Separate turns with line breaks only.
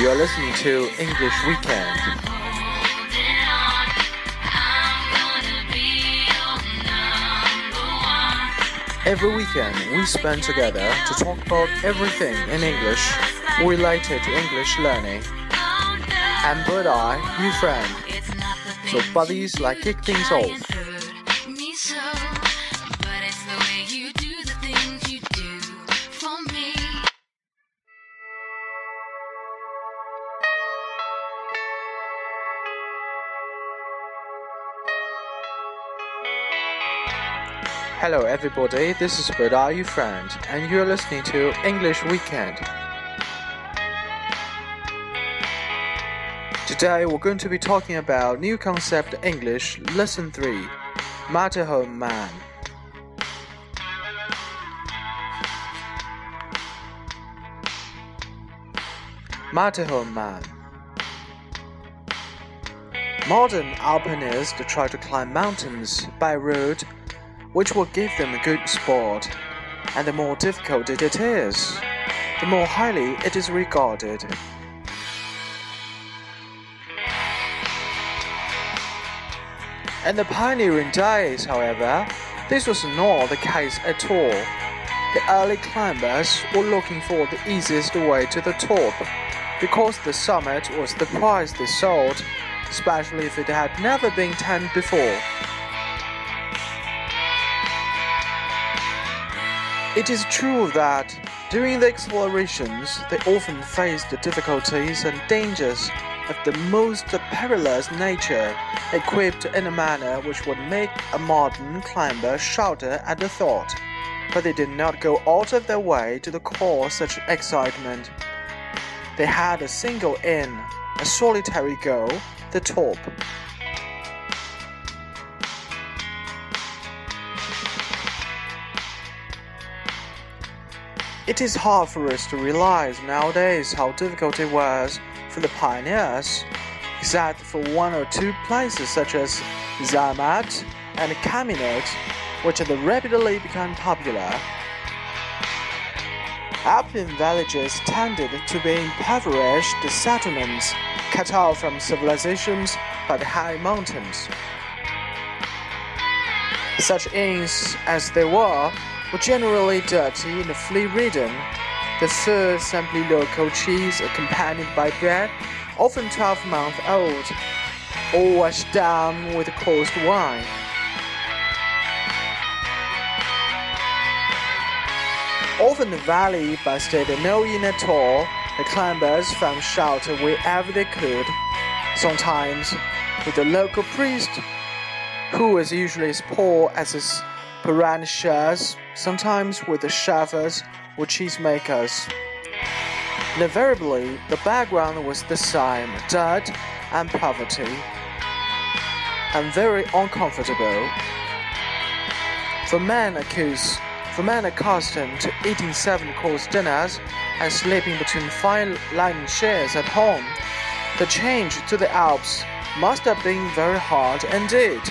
You're listening to English Weekend. Every weekend, we spend together to talk about everything in English related to English learning. And Bird Eye, new friend. So, buddies, like kick things off. Hello, everybody. This is Bird Are You Friend, and you're listening to English Weekend. Today, we're going to be talking about new concept English Lesson 3 Matterhorn Man. Matterhorn Man. Modern alpinists try to climb mountains by road which will give them a good sport. And the more difficult it is, the more highly it is regarded. In the pioneering days, however, this was not the case at all. The early climbers were looking for the easiest way to the top, because the summit was the prize they sought, especially if it had never been tamed before. It is true that during the explorations they often faced the difficulties and dangers of the most perilous nature, equipped in a manner which would make a modern climber shudder at the thought. But they did not go out of their way to cause such excitement. They had a single aim, a solitary goal, the top. It is hard for us to realize nowadays how difficult it was for the pioneers, except for one or two places such as Zermatt and Chaminade, which had rapidly become popular. Alpine villages tended to be impoverished settlements cut off from civilizations by the high mountains. Such inns as they were were generally dirty and flea-ridden. The food simply local cheese accompanied by bread, often 12 months old, or washed down with coarse wine. Often the valley boasted no inn at all. The climbers found shelter wherever they could, sometimes with the local priest, who was usually as poor as his parents sometimes with the chefs or cheesemakers. Invariably, the background was the same dirt and poverty, and very uncomfortable. For men accused, for men accustomed to eating seven-course dinners and sleeping between fine linen chairs at home, the change to the Alps must have been very hard indeed.